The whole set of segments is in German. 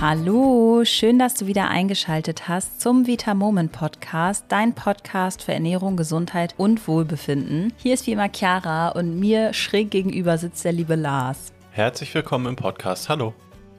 Hallo, schön, dass du wieder eingeschaltet hast zum Vita Moment Podcast, dein Podcast für Ernährung, Gesundheit und Wohlbefinden. Hier ist wie immer Chiara und mir schräg gegenüber sitzt der liebe Lars. Herzlich willkommen im Podcast. Hallo.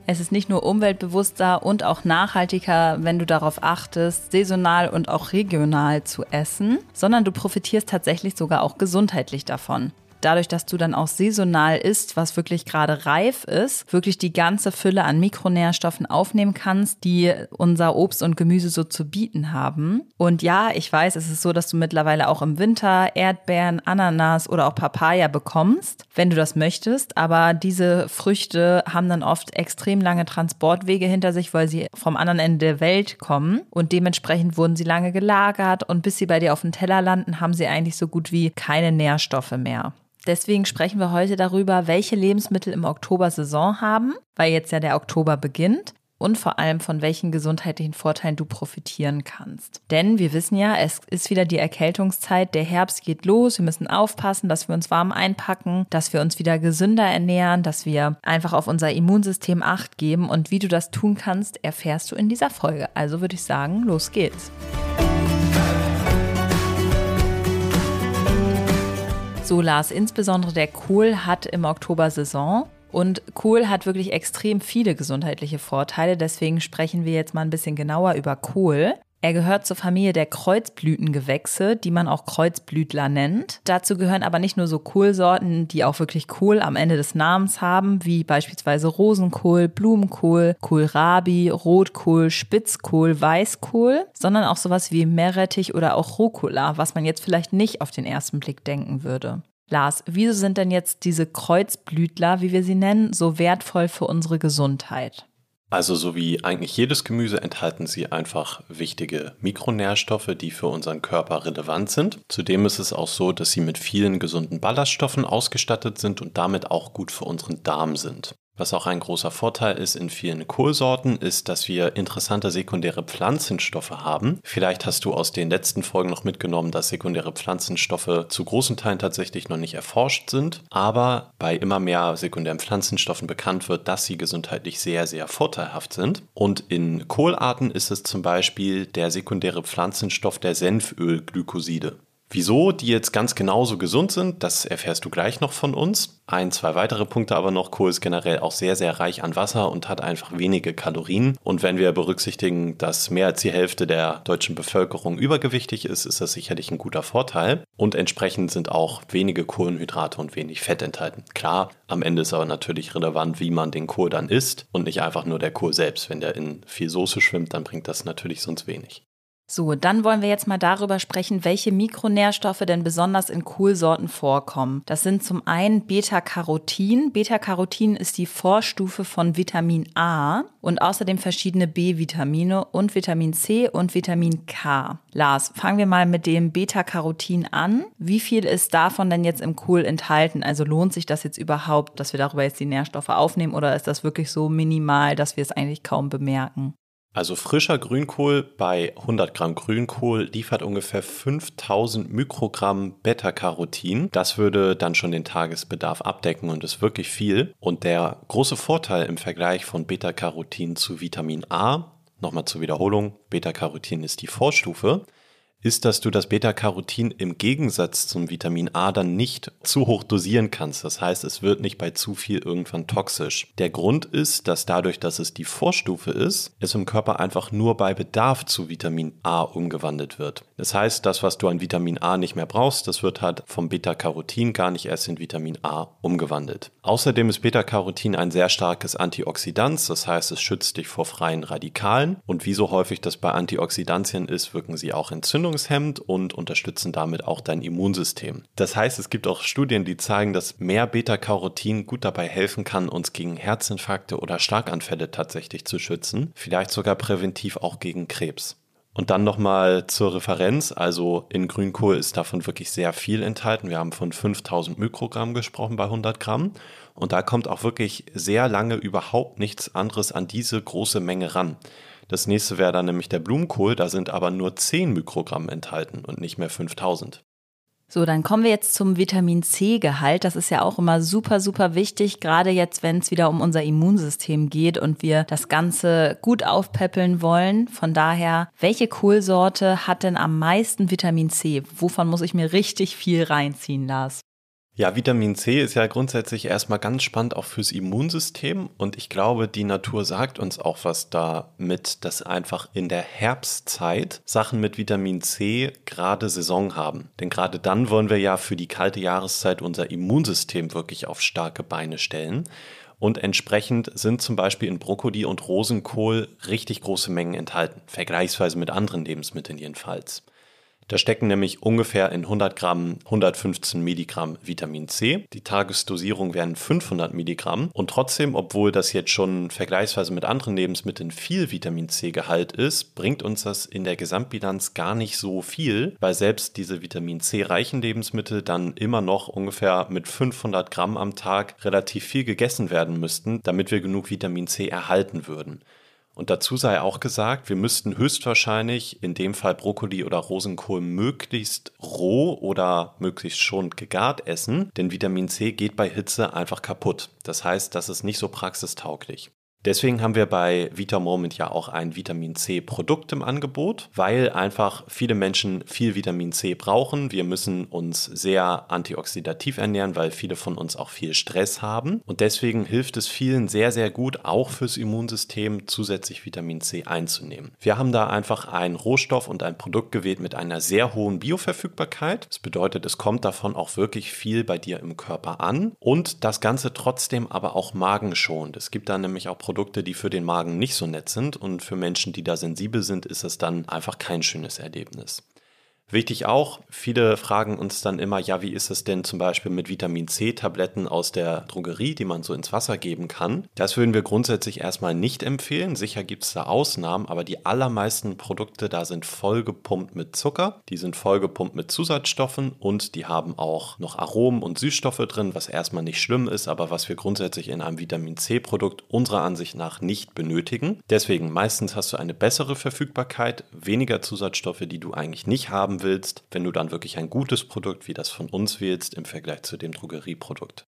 Es ist nicht nur umweltbewusster und auch nachhaltiger, wenn du darauf achtest, saisonal und auch regional zu essen, sondern du profitierst tatsächlich sogar auch gesundheitlich davon dadurch, dass du dann auch saisonal isst, was wirklich gerade reif ist, wirklich die ganze Fülle an Mikronährstoffen aufnehmen kannst, die unser Obst und Gemüse so zu bieten haben. Und ja, ich weiß, es ist so, dass du mittlerweile auch im Winter Erdbeeren, Ananas oder auch Papaya bekommst, wenn du das möchtest. Aber diese Früchte haben dann oft extrem lange Transportwege hinter sich, weil sie vom anderen Ende der Welt kommen. Und dementsprechend wurden sie lange gelagert und bis sie bei dir auf dem Teller landen, haben sie eigentlich so gut wie keine Nährstoffe mehr. Deswegen sprechen wir heute darüber, welche Lebensmittel im Oktober Saison haben, weil jetzt ja der Oktober beginnt und vor allem von welchen gesundheitlichen Vorteilen du profitieren kannst. Denn wir wissen ja, es ist wieder die Erkältungszeit, der Herbst geht los, wir müssen aufpassen, dass wir uns warm einpacken, dass wir uns wieder gesünder ernähren, dass wir einfach auf unser Immunsystem acht geben und wie du das tun kannst, erfährst du in dieser Folge. Also würde ich sagen, los geht's. So, Lars, insbesondere der Kohl hat im Oktober Saison. Und Kohl hat wirklich extrem viele gesundheitliche Vorteile. Deswegen sprechen wir jetzt mal ein bisschen genauer über Kohl. Er gehört zur Familie der Kreuzblütengewächse, die man auch Kreuzblütler nennt. Dazu gehören aber nicht nur so Kohlsorten, die auch wirklich Kohl am Ende des Namens haben, wie beispielsweise Rosenkohl, Blumenkohl, Kohlrabi, Rotkohl, Spitzkohl, Weißkohl, sondern auch sowas wie Meerrettich oder auch Rucola, was man jetzt vielleicht nicht auf den ersten Blick denken würde. Lars, wieso sind denn jetzt diese Kreuzblütler, wie wir sie nennen, so wertvoll für unsere Gesundheit? Also so wie eigentlich jedes Gemüse enthalten sie einfach wichtige Mikronährstoffe, die für unseren Körper relevant sind. Zudem ist es auch so, dass sie mit vielen gesunden Ballaststoffen ausgestattet sind und damit auch gut für unseren Darm sind. Was auch ein großer Vorteil ist in vielen Kohlsorten, ist, dass wir interessante sekundäre Pflanzenstoffe haben. Vielleicht hast du aus den letzten Folgen noch mitgenommen, dass sekundäre Pflanzenstoffe zu großen Teilen tatsächlich noch nicht erforscht sind, aber bei immer mehr sekundären Pflanzenstoffen bekannt wird, dass sie gesundheitlich sehr, sehr vorteilhaft sind. Und in Kohlarten ist es zum Beispiel der sekundäre Pflanzenstoff der Senfölglykoside. Wieso die jetzt ganz genauso gesund sind, das erfährst du gleich noch von uns. Ein, zwei weitere Punkte aber noch. Kohl ist generell auch sehr, sehr reich an Wasser und hat einfach wenige Kalorien. Und wenn wir berücksichtigen, dass mehr als die Hälfte der deutschen Bevölkerung übergewichtig ist, ist das sicherlich ein guter Vorteil. Und entsprechend sind auch wenige Kohlenhydrate und wenig Fett enthalten. Klar, am Ende ist aber natürlich relevant, wie man den Kohl dann isst und nicht einfach nur der Kohl selbst. Wenn der in viel Soße schwimmt, dann bringt das natürlich sonst wenig. So, dann wollen wir jetzt mal darüber sprechen, welche Mikronährstoffe denn besonders in Kohlsorten vorkommen. Das sind zum einen Beta-Carotin. Beta-Carotin ist die Vorstufe von Vitamin A und außerdem verschiedene B-Vitamine und Vitamin C und Vitamin K. Lars, fangen wir mal mit dem Beta-Carotin an. Wie viel ist davon denn jetzt im Kohl enthalten? Also lohnt sich das jetzt überhaupt, dass wir darüber jetzt die Nährstoffe aufnehmen oder ist das wirklich so minimal, dass wir es eigentlich kaum bemerken? Also frischer Grünkohl bei 100 Gramm Grünkohl liefert ungefähr 5000 Mikrogramm Beta-Carotin. Das würde dann schon den Tagesbedarf abdecken und ist wirklich viel. Und der große Vorteil im Vergleich von Beta-Carotin zu Vitamin A, nochmal zur Wiederholung, Beta-Carotin ist die Vorstufe, ist, dass du das Beta-Carotin im Gegensatz zum Vitamin A dann nicht zu hoch dosieren kannst. Das heißt, es wird nicht bei zu viel irgendwann toxisch. Der Grund ist, dass dadurch, dass es die Vorstufe ist, es im Körper einfach nur bei Bedarf zu Vitamin A umgewandelt wird. Das heißt, das, was du an Vitamin A nicht mehr brauchst, das wird halt vom Beta-Carotin gar nicht erst in Vitamin A umgewandelt. Außerdem ist Beta-Carotin ein sehr starkes Antioxidant, das heißt, es schützt dich vor freien Radikalen. Und wie so häufig das bei Antioxidantien ist, wirken sie auch entzündungshemmend und unterstützen damit auch dein Immunsystem. Das heißt, es gibt auch Studien, die zeigen, dass mehr Beta-Carotin gut dabei helfen kann, uns gegen Herzinfarkte oder Schlaganfälle tatsächlich zu schützen, vielleicht sogar präventiv auch gegen Krebs. Und dann nochmal zur Referenz, also in Grünkohl ist davon wirklich sehr viel enthalten. Wir haben von 5000 Mikrogramm gesprochen bei 100 Gramm. Und da kommt auch wirklich sehr lange überhaupt nichts anderes an diese große Menge ran. Das nächste wäre dann nämlich der Blumenkohl, da sind aber nur 10 Mikrogramm enthalten und nicht mehr 5000. So, dann kommen wir jetzt zum Vitamin C-Gehalt. Das ist ja auch immer super, super wichtig, gerade jetzt, wenn es wieder um unser Immunsystem geht und wir das Ganze gut aufpäppeln wollen. Von daher, welche Kohlsorte hat denn am meisten Vitamin C? Wovon muss ich mir richtig viel reinziehen, Lars? Ja, Vitamin C ist ja grundsätzlich erstmal ganz spannend auch fürs Immunsystem und ich glaube, die Natur sagt uns auch was damit, dass einfach in der Herbstzeit Sachen mit Vitamin C gerade Saison haben. Denn gerade dann wollen wir ja für die kalte Jahreszeit unser Immunsystem wirklich auf starke Beine stellen. Und entsprechend sind zum Beispiel in Brokkoli und Rosenkohl richtig große Mengen enthalten, vergleichsweise mit anderen Lebensmitteln jedenfalls. Da stecken nämlich ungefähr in 100 Gramm 115 Milligramm Vitamin C. Die Tagesdosierung wären 500 Milligramm. Und trotzdem, obwohl das jetzt schon vergleichsweise mit anderen Lebensmitteln viel Vitamin C-Gehalt ist, bringt uns das in der Gesamtbilanz gar nicht so viel, weil selbst diese Vitamin C-reichen Lebensmittel dann immer noch ungefähr mit 500 Gramm am Tag relativ viel gegessen werden müssten, damit wir genug Vitamin C erhalten würden. Und dazu sei auch gesagt, wir müssten höchstwahrscheinlich in dem Fall Brokkoli oder Rosenkohl möglichst roh oder möglichst schon gegart essen, denn Vitamin C geht bei Hitze einfach kaputt. Das heißt, das ist nicht so praxistauglich. Deswegen haben wir bei Vita Moment ja auch ein Vitamin C Produkt im Angebot, weil einfach viele Menschen viel Vitamin C brauchen. Wir müssen uns sehr antioxidativ ernähren, weil viele von uns auch viel Stress haben. Und deswegen hilft es vielen sehr, sehr gut, auch fürs Immunsystem zusätzlich Vitamin C einzunehmen. Wir haben da einfach einen Rohstoff und ein Produkt gewählt mit einer sehr hohen Bioverfügbarkeit. Das bedeutet, es kommt davon auch wirklich viel bei dir im Körper an und das Ganze trotzdem aber auch magenschonend. Es gibt da nämlich auch Produkte, die für den Magen nicht so nett sind und für Menschen, die da sensibel sind, ist es dann einfach kein schönes Erlebnis. Wichtig auch, viele fragen uns dann immer, ja, wie ist es denn zum Beispiel mit Vitamin C-Tabletten aus der Drogerie, die man so ins Wasser geben kann? Das würden wir grundsätzlich erstmal nicht empfehlen. Sicher gibt es da Ausnahmen, aber die allermeisten Produkte da sind vollgepumpt mit Zucker, die sind vollgepumpt mit Zusatzstoffen und die haben auch noch Aromen und Süßstoffe drin, was erstmal nicht schlimm ist, aber was wir grundsätzlich in einem Vitamin C-Produkt unserer Ansicht nach nicht benötigen. Deswegen meistens hast du eine bessere Verfügbarkeit, weniger Zusatzstoffe, die du eigentlich nicht haben willst, wenn du dann wirklich ein gutes Produkt wie das von uns wählst im Vergleich zu dem Drogerieprodukt.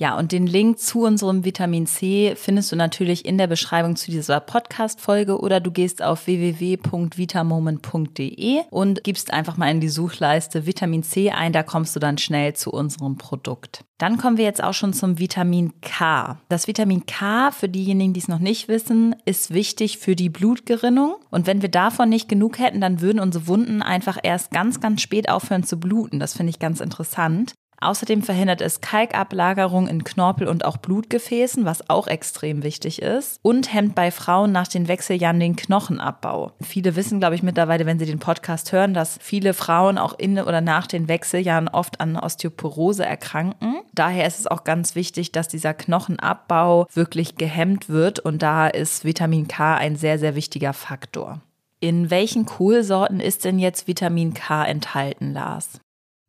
Ja, und den Link zu unserem Vitamin C findest du natürlich in der Beschreibung zu dieser Podcast-Folge oder du gehst auf www.vitamoment.de und gibst einfach mal in die Suchleiste Vitamin C ein, da kommst du dann schnell zu unserem Produkt. Dann kommen wir jetzt auch schon zum Vitamin K. Das Vitamin K, für diejenigen, die es noch nicht wissen, ist wichtig für die Blutgerinnung. Und wenn wir davon nicht genug hätten, dann würden unsere Wunden einfach erst ganz, ganz spät aufhören zu bluten. Das finde ich ganz interessant. Außerdem verhindert es Kalkablagerung in Knorpel und auch Blutgefäßen, was auch extrem wichtig ist. Und hemmt bei Frauen nach den Wechseljahren den Knochenabbau. Viele wissen, glaube ich, mittlerweile, wenn sie den Podcast hören, dass viele Frauen auch in oder nach den Wechseljahren oft an Osteoporose erkranken. Daher ist es auch ganz wichtig, dass dieser Knochenabbau wirklich gehemmt wird. Und da ist Vitamin K ein sehr, sehr wichtiger Faktor. In welchen Kohlsorten ist denn jetzt Vitamin K enthalten, Lars?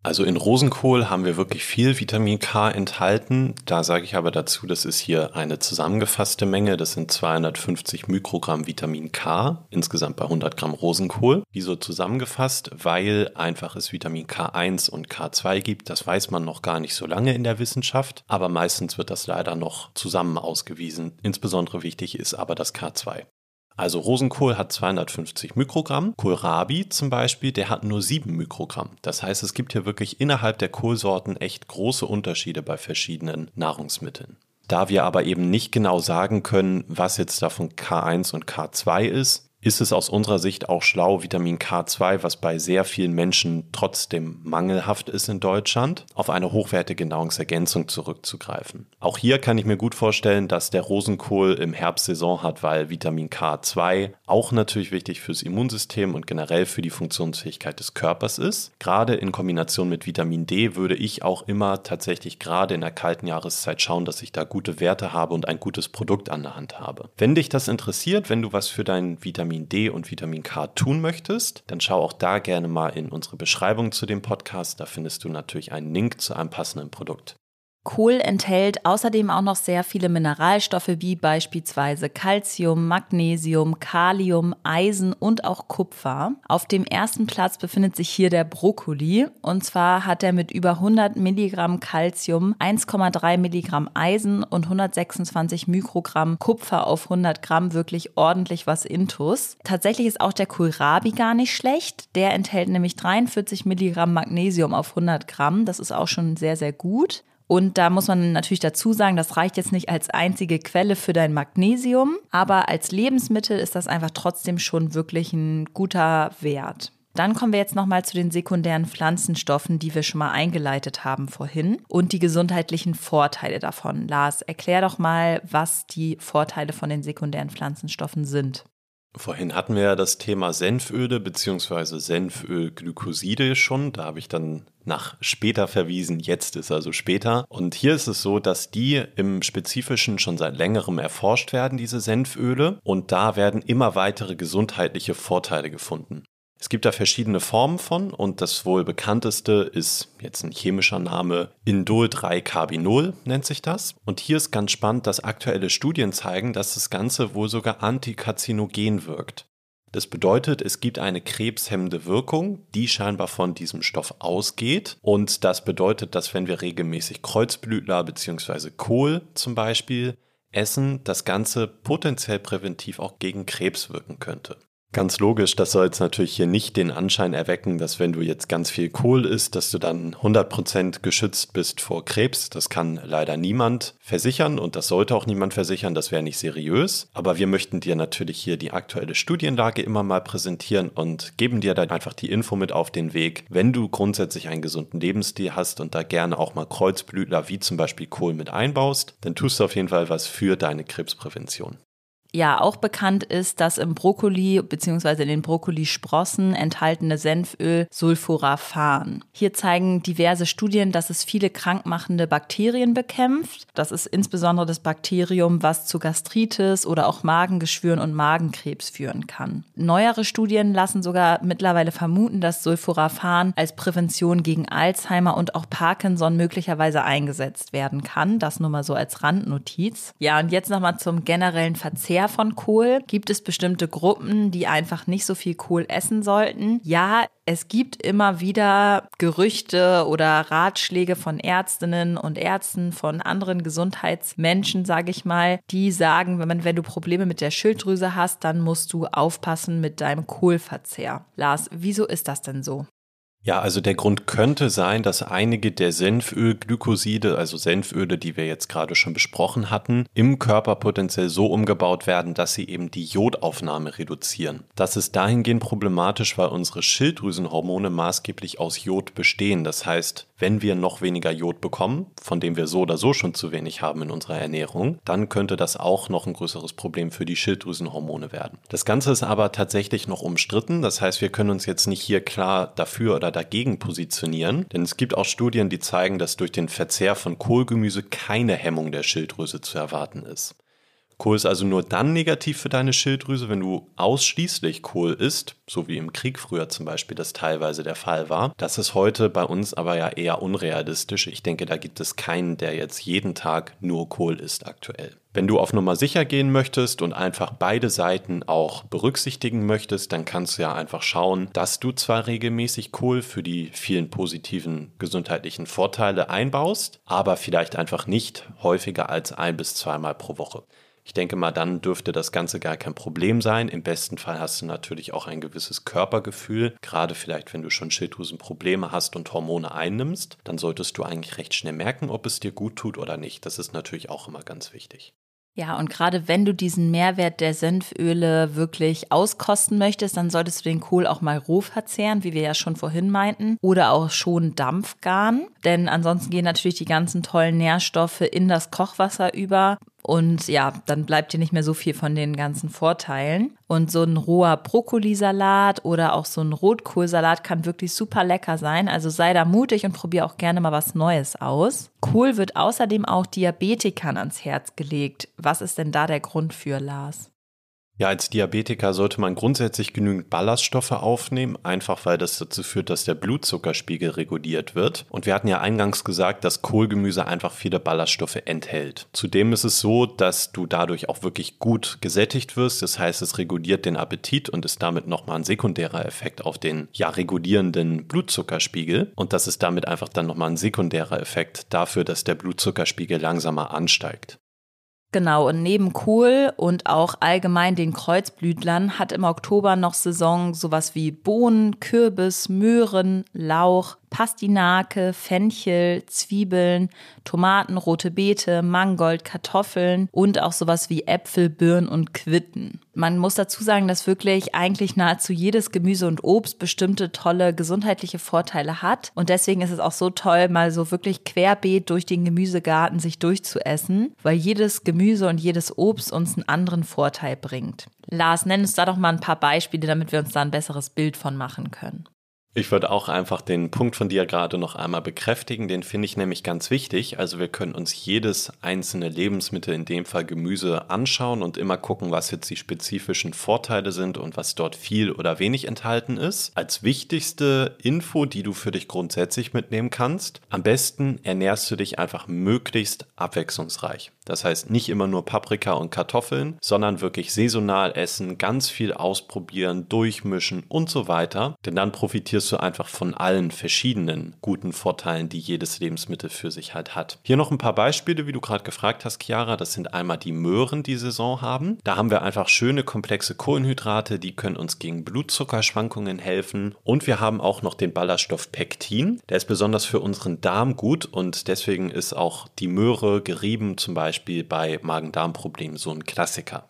Also in Rosenkohl haben wir wirklich viel Vitamin K enthalten. Da sage ich aber dazu, das ist hier eine zusammengefasste Menge. Das sind 250 Mikrogramm Vitamin K, insgesamt bei 100 Gramm Rosenkohl. Wieso zusammengefasst? Weil einfach es Vitamin K1 und K2 gibt. Das weiß man noch gar nicht so lange in der Wissenschaft. Aber meistens wird das leider noch zusammen ausgewiesen. Insbesondere wichtig ist aber das K2. Also Rosenkohl hat 250 Mikrogramm, Kohlrabi zum Beispiel, der hat nur 7 Mikrogramm. Das heißt, es gibt hier wirklich innerhalb der Kohlsorten echt große Unterschiede bei verschiedenen Nahrungsmitteln. Da wir aber eben nicht genau sagen können, was jetzt davon K1 und K2 ist, ist es aus unserer Sicht auch schlau, Vitamin K2, was bei sehr vielen Menschen trotzdem mangelhaft ist in Deutschland, auf eine hochwertige Nahrungsergänzung zurückzugreifen. Auch hier kann ich mir gut vorstellen, dass der Rosenkohl im Herbstsaison hat, weil Vitamin K2 auch natürlich wichtig fürs Immunsystem und generell für die Funktionsfähigkeit des Körpers ist. Gerade in Kombination mit Vitamin D würde ich auch immer tatsächlich gerade in der kalten Jahreszeit schauen, dass ich da gute Werte habe und ein gutes Produkt an der Hand habe. Wenn dich das interessiert, wenn du was für dein Vitamin Vitamin D und Vitamin K tun möchtest, dann schau auch da gerne mal in unsere Beschreibung zu dem Podcast. Da findest du natürlich einen Link zu einem passenden Produkt. Kohl enthält außerdem auch noch sehr viele Mineralstoffe wie beispielsweise Calcium, Magnesium, Kalium, Eisen und auch Kupfer. Auf dem ersten Platz befindet sich hier der Brokkoli und zwar hat er mit über 100 Milligramm Calcium, 1,3 Milligramm Eisen und 126 Mikrogramm Kupfer auf 100 Gramm wirklich ordentlich was Intus. Tatsächlich ist auch der Kohlrabi gar nicht schlecht. Der enthält nämlich 43 Milligramm Magnesium auf 100 Gramm. Das ist auch schon sehr, sehr gut. Und da muss man natürlich dazu sagen, das reicht jetzt nicht als einzige Quelle für dein Magnesium, aber als Lebensmittel ist das einfach trotzdem schon wirklich ein guter Wert. Dann kommen wir jetzt nochmal zu den sekundären Pflanzenstoffen, die wir schon mal eingeleitet haben vorhin und die gesundheitlichen Vorteile davon. Lars, erklär doch mal, was die Vorteile von den sekundären Pflanzenstoffen sind. Vorhin hatten wir ja das Thema Senföle bzw. Senfölglykoside schon. Da habe ich dann nach später verwiesen. Jetzt ist also später. Und hier ist es so, dass die im Spezifischen schon seit längerem erforscht werden, diese Senföle. Und da werden immer weitere gesundheitliche Vorteile gefunden. Es gibt da verschiedene Formen von und das wohl bekannteste ist jetzt ein chemischer Name Indol-3-Carbinol nennt sich das. Und hier ist ganz spannend, dass aktuelle Studien zeigen, dass das Ganze wohl sogar antikarzinogen wirkt. Das bedeutet, es gibt eine krebshemmende Wirkung, die scheinbar von diesem Stoff ausgeht. Und das bedeutet, dass wenn wir regelmäßig Kreuzblütler bzw. Kohl zum Beispiel essen, das Ganze potenziell präventiv auch gegen Krebs wirken könnte. Ganz logisch, das soll jetzt natürlich hier nicht den Anschein erwecken, dass wenn du jetzt ganz viel Kohl isst, dass du dann 100% geschützt bist vor Krebs. Das kann leider niemand versichern und das sollte auch niemand versichern, das wäre nicht seriös. Aber wir möchten dir natürlich hier die aktuelle Studienlage immer mal präsentieren und geben dir dann einfach die Info mit auf den Weg, wenn du grundsätzlich einen gesunden Lebensstil hast und da gerne auch mal Kreuzblütler wie zum Beispiel Kohl mit einbaust, dann tust du auf jeden Fall was für deine Krebsprävention. Ja, auch bekannt ist das im Brokkoli bzw. in den Brokkolisprossen enthaltene Senföl Sulforaphan. Hier zeigen diverse Studien, dass es viele krankmachende Bakterien bekämpft. Das ist insbesondere das Bakterium, was zu Gastritis oder auch Magengeschwüren und Magenkrebs führen kann. Neuere Studien lassen sogar mittlerweile vermuten, dass Sulforaphan als Prävention gegen Alzheimer und auch Parkinson möglicherweise eingesetzt werden kann. Das nur mal so als Randnotiz. Ja, und jetzt nochmal zum generellen Verzehr Verzehr von Kohl? Gibt es bestimmte Gruppen, die einfach nicht so viel Kohl essen sollten? Ja, es gibt immer wieder Gerüchte oder Ratschläge von Ärztinnen und Ärzten, von anderen Gesundheitsmenschen, sage ich mal, die sagen, wenn, wenn du Probleme mit der Schilddrüse hast, dann musst du aufpassen mit deinem Kohlverzehr. Lars, wieso ist das denn so? Ja, also der Grund könnte sein, dass einige der Senfölglykoside, also Senföle, die wir jetzt gerade schon besprochen hatten, im Körper potenziell so umgebaut werden, dass sie eben die Jodaufnahme reduzieren. Das ist dahingehend problematisch, weil unsere Schilddrüsenhormone maßgeblich aus Jod bestehen. Das heißt, wenn wir noch weniger Jod bekommen, von dem wir so oder so schon zu wenig haben in unserer Ernährung, dann könnte das auch noch ein größeres Problem für die Schilddrüsenhormone werden. Das Ganze ist aber tatsächlich noch umstritten. Das heißt, wir können uns jetzt nicht hier klar dafür oder dagegen positionieren, denn es gibt auch Studien, die zeigen, dass durch den Verzehr von Kohlgemüse keine Hemmung der Schilddrüse zu erwarten ist. Kohl ist also nur dann negativ für deine Schilddrüse, wenn du ausschließlich Kohl isst, so wie im Krieg früher zum Beispiel das teilweise der Fall war. Das ist heute bei uns aber ja eher unrealistisch. Ich denke, da gibt es keinen, der jetzt jeden Tag nur Kohl isst aktuell. Wenn du auf Nummer sicher gehen möchtest und einfach beide Seiten auch berücksichtigen möchtest, dann kannst du ja einfach schauen, dass du zwar regelmäßig Kohl für die vielen positiven gesundheitlichen Vorteile einbaust, aber vielleicht einfach nicht häufiger als ein bis zweimal pro Woche. Ich denke mal, dann dürfte das Ganze gar kein Problem sein. Im besten Fall hast du natürlich auch ein gewisses Körpergefühl. Gerade vielleicht, wenn du schon Schilddrüsenprobleme hast und Hormone einnimmst, dann solltest du eigentlich recht schnell merken, ob es dir gut tut oder nicht. Das ist natürlich auch immer ganz wichtig. Ja, und gerade wenn du diesen Mehrwert der Senföle wirklich auskosten möchtest, dann solltest du den Kohl auch mal roh verzehren, wie wir ja schon vorhin meinten, oder auch schon Dampfgaren, denn ansonsten gehen natürlich die ganzen tollen Nährstoffe in das Kochwasser über und ja, dann bleibt dir nicht mehr so viel von den ganzen Vorteilen. Und so ein roher Brokkolisalat oder auch so ein Rotkohlsalat kann wirklich super lecker sein. Also sei da mutig und probier auch gerne mal was Neues aus. Kohl wird außerdem auch Diabetikern ans Herz gelegt. Was ist denn da der Grund für, Lars? Ja, als Diabetiker sollte man grundsätzlich genügend Ballaststoffe aufnehmen, einfach weil das dazu führt, dass der Blutzuckerspiegel reguliert wird. Und wir hatten ja eingangs gesagt, dass Kohlgemüse einfach viele Ballaststoffe enthält. Zudem ist es so, dass du dadurch auch wirklich gut gesättigt wirst. Das heißt, es reguliert den Appetit und ist damit nochmal ein sekundärer Effekt auf den ja regulierenden Blutzuckerspiegel. Und das ist damit einfach dann nochmal ein sekundärer Effekt dafür, dass der Blutzuckerspiegel langsamer ansteigt. Genau, und neben Kohl und auch allgemein den Kreuzblütlern hat im Oktober noch Saison sowas wie Bohnen, Kürbis, Möhren, Lauch, Pastinake, Fenchel, Zwiebeln, Tomaten, rote Beete, Mangold, Kartoffeln und auch sowas wie Äpfel, Birnen und Quitten. Man muss dazu sagen, dass wirklich eigentlich nahezu jedes Gemüse und Obst bestimmte tolle gesundheitliche Vorteile hat. Und deswegen ist es auch so toll, mal so wirklich querbeet durch den Gemüsegarten sich durchzuessen, weil jedes Gemüse und jedes Obst uns einen anderen Vorteil bringt. Lars, nenn uns da doch mal ein paar Beispiele, damit wir uns da ein besseres Bild von machen können. Ich würde auch einfach den Punkt von dir gerade noch einmal bekräftigen, den finde ich nämlich ganz wichtig. Also wir können uns jedes einzelne Lebensmittel, in dem Fall Gemüse, anschauen und immer gucken, was jetzt die spezifischen Vorteile sind und was dort viel oder wenig enthalten ist. Als wichtigste Info, die du für dich grundsätzlich mitnehmen kannst, am besten ernährst du dich einfach möglichst abwechslungsreich. Das heißt nicht immer nur Paprika und Kartoffeln, sondern wirklich saisonal essen, ganz viel ausprobieren, durchmischen und so weiter. Denn dann profitierst du einfach von allen verschiedenen guten Vorteilen, die jedes Lebensmittel für sich halt hat. Hier noch ein paar Beispiele, wie du gerade gefragt hast, Chiara. Das sind einmal die Möhren, die Saison haben. Da haben wir einfach schöne komplexe Kohlenhydrate, die können uns gegen Blutzuckerschwankungen helfen. Und wir haben auch noch den Ballaststoff Pektin. Der ist besonders für unseren Darm gut und deswegen ist auch die Möhre gerieben zum Beispiel bei Magen-Darm-Problemen so ein Klassiker.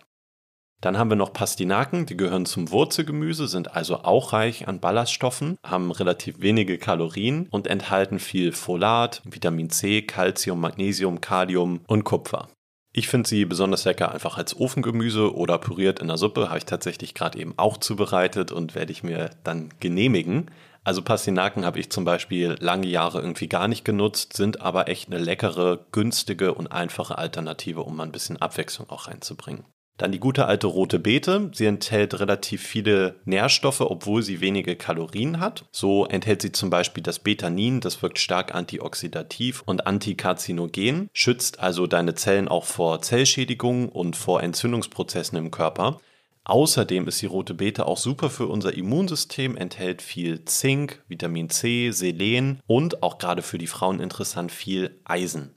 Dann haben wir noch Pastinaken, die gehören zum Wurzelgemüse, sind also auch reich an Ballaststoffen, haben relativ wenige Kalorien und enthalten viel Folat, Vitamin C, Calcium, Magnesium, Kalium und Kupfer. Ich finde sie besonders lecker einfach als Ofengemüse oder püriert in der Suppe, habe ich tatsächlich gerade eben auch zubereitet und werde ich mir dann genehmigen. Also Pastinaken habe ich zum Beispiel lange Jahre irgendwie gar nicht genutzt, sind aber echt eine leckere, günstige und einfache Alternative, um mal ein bisschen Abwechslung auch reinzubringen. Dann die gute alte rote Beete. Sie enthält relativ viele Nährstoffe, obwohl sie wenige Kalorien hat. So enthält sie zum Beispiel das Betanin, das wirkt stark antioxidativ und antikarzinogen, schützt also deine Zellen auch vor Zellschädigungen und vor Entzündungsprozessen im Körper. Außerdem ist die rote Beete auch super für unser Immunsystem, enthält viel Zink, Vitamin C, Selen und auch gerade für die Frauen interessant viel Eisen.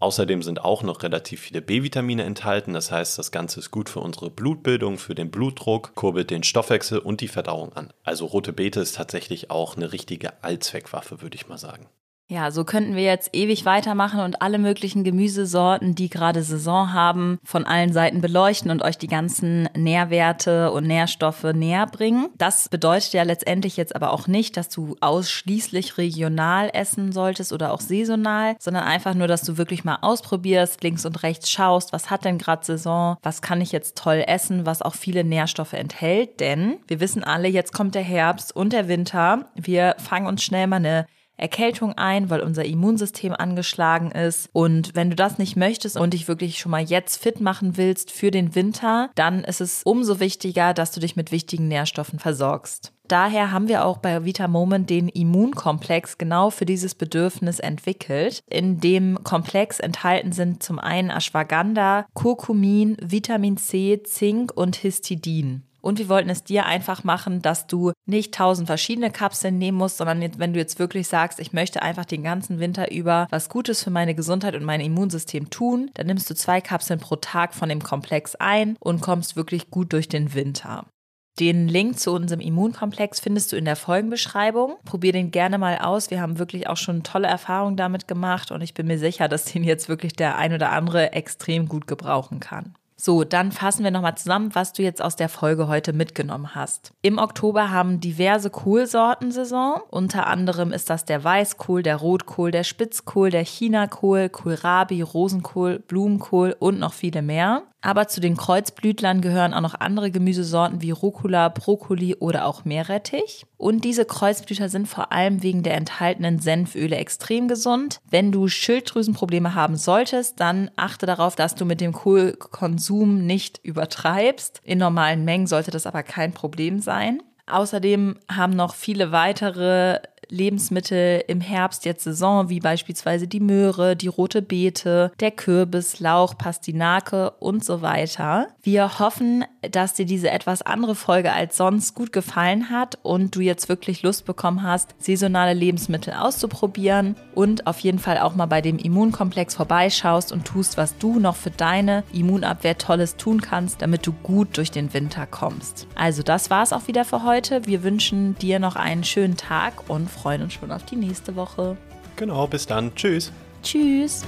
Außerdem sind auch noch relativ viele B-Vitamine enthalten, das heißt, das Ganze ist gut für unsere Blutbildung, für den Blutdruck, kurbelt den Stoffwechsel und die Verdauung an. Also rote Beete ist tatsächlich auch eine richtige Allzweckwaffe, würde ich mal sagen. Ja, so könnten wir jetzt ewig weitermachen und alle möglichen Gemüsesorten, die gerade Saison haben, von allen Seiten beleuchten und euch die ganzen Nährwerte und Nährstoffe näher bringen. Das bedeutet ja letztendlich jetzt aber auch nicht, dass du ausschließlich regional essen solltest oder auch saisonal, sondern einfach nur, dass du wirklich mal ausprobierst, links und rechts schaust, was hat denn gerade Saison, was kann ich jetzt toll essen, was auch viele Nährstoffe enthält. Denn wir wissen alle, jetzt kommt der Herbst und der Winter. Wir fangen uns schnell mal eine Erkältung ein, weil unser Immunsystem angeschlagen ist. Und wenn du das nicht möchtest und dich wirklich schon mal jetzt fit machen willst für den Winter, dann ist es umso wichtiger, dass du dich mit wichtigen Nährstoffen versorgst. Daher haben wir auch bei Vita Moment den Immunkomplex genau für dieses Bedürfnis entwickelt. In dem Komplex enthalten sind zum einen Ashwagandha, Kurkumin, Vitamin C, Zink und Histidin. Und wir wollten es dir einfach machen, dass du nicht tausend verschiedene Kapseln nehmen musst, sondern wenn du jetzt wirklich sagst, ich möchte einfach den ganzen Winter über was Gutes für meine Gesundheit und mein Immunsystem tun, dann nimmst du zwei Kapseln pro Tag von dem Komplex ein und kommst wirklich gut durch den Winter. Den Link zu unserem Immunkomplex findest du in der Folgenbeschreibung. Probier den gerne mal aus. Wir haben wirklich auch schon tolle Erfahrungen damit gemacht und ich bin mir sicher, dass den jetzt wirklich der ein oder andere extrem gut gebrauchen kann. So, dann fassen wir nochmal zusammen, was du jetzt aus der Folge heute mitgenommen hast. Im Oktober haben diverse Kohlsorten Saison. Unter anderem ist das der Weißkohl, der Rotkohl, der Spitzkohl, der Chinakohl, Kohlrabi, Rosenkohl, Blumenkohl und noch viele mehr. Aber zu den Kreuzblütlern gehören auch noch andere Gemüsesorten wie Rucola, Brokkoli oder auch Meerrettich. Und diese Kreuzblüter sind vor allem wegen der enthaltenen Senföle extrem gesund. Wenn du Schilddrüsenprobleme haben solltest, dann achte darauf, dass du mit dem Kohlkonsum nicht übertreibst. In normalen Mengen sollte das aber kein Problem sein. Außerdem haben noch viele weitere Lebensmittel im Herbst jetzt Saison, wie beispielsweise die Möhre, die rote Beete, der Kürbis, Lauch, Pastinake und so weiter. Wir hoffen, dass dir diese etwas andere Folge als sonst gut gefallen hat und du jetzt wirklich Lust bekommen hast, saisonale Lebensmittel auszuprobieren und auf jeden Fall auch mal bei dem Immunkomplex vorbeischaust und tust, was du noch für deine Immunabwehr Tolles tun kannst, damit du gut durch den Winter kommst. Also das war's auch wieder für heute. Wir wünschen dir noch einen schönen Tag und freuen uns schon auf die nächste Woche. Genau, bis dann. Tschüss. Tschüss.